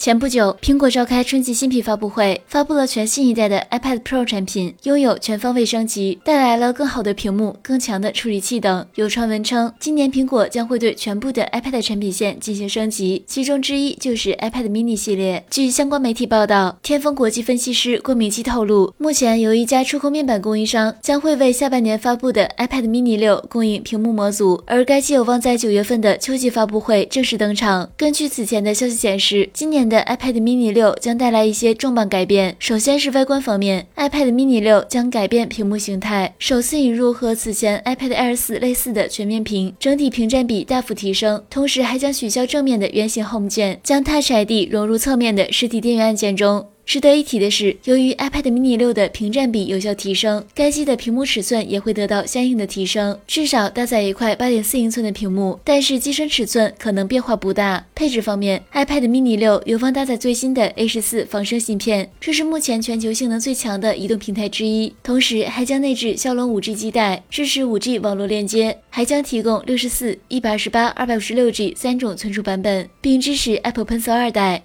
前不久，苹果召开春季新品发布会，发布了全新一代的 iPad Pro 产品，拥有全方位升级，带来了更好的屏幕、更强的处理器等。有传闻称，今年苹果将会对全部的 iPad 产品线进行升级，其中之一就是 iPad mini 系列。据相关媒体报道，天风国际分析师郭明基透露，目前有一家触控面板供应商将会为下半年发布的 iPad mini 六供应屏幕模组，而该机有望在九月份的秋季发布会正式登场。根据此前的消息显示，今年的 iPad mini 六将带来一些重磅改变。首先是外观方面，iPad mini 六将改变屏幕形态，首次引入和此前 iPad Air 四类似的全面屏，整体屏占比大幅提升。同时还将取消正面的圆形 Home 键，将 Touch ID 融入侧面的实体电源按键中。值得一提的是，由于 iPad mini 六的屏占比有效提升，该机的屏幕尺寸也会得到相应的提升，至少搭载一块8.4英寸的屏幕，但是机身尺寸可能变化不大。配置方面，iPad mini 六有望搭载最新的 A 十四仿生芯片，这是目前全球性能最强的移动平台之一，同时还将内置骁龙 5G 基带，支持 5G 网络连接，还将提供64、128、256G 三种存储版本，并支持 Apple Pencil 二代。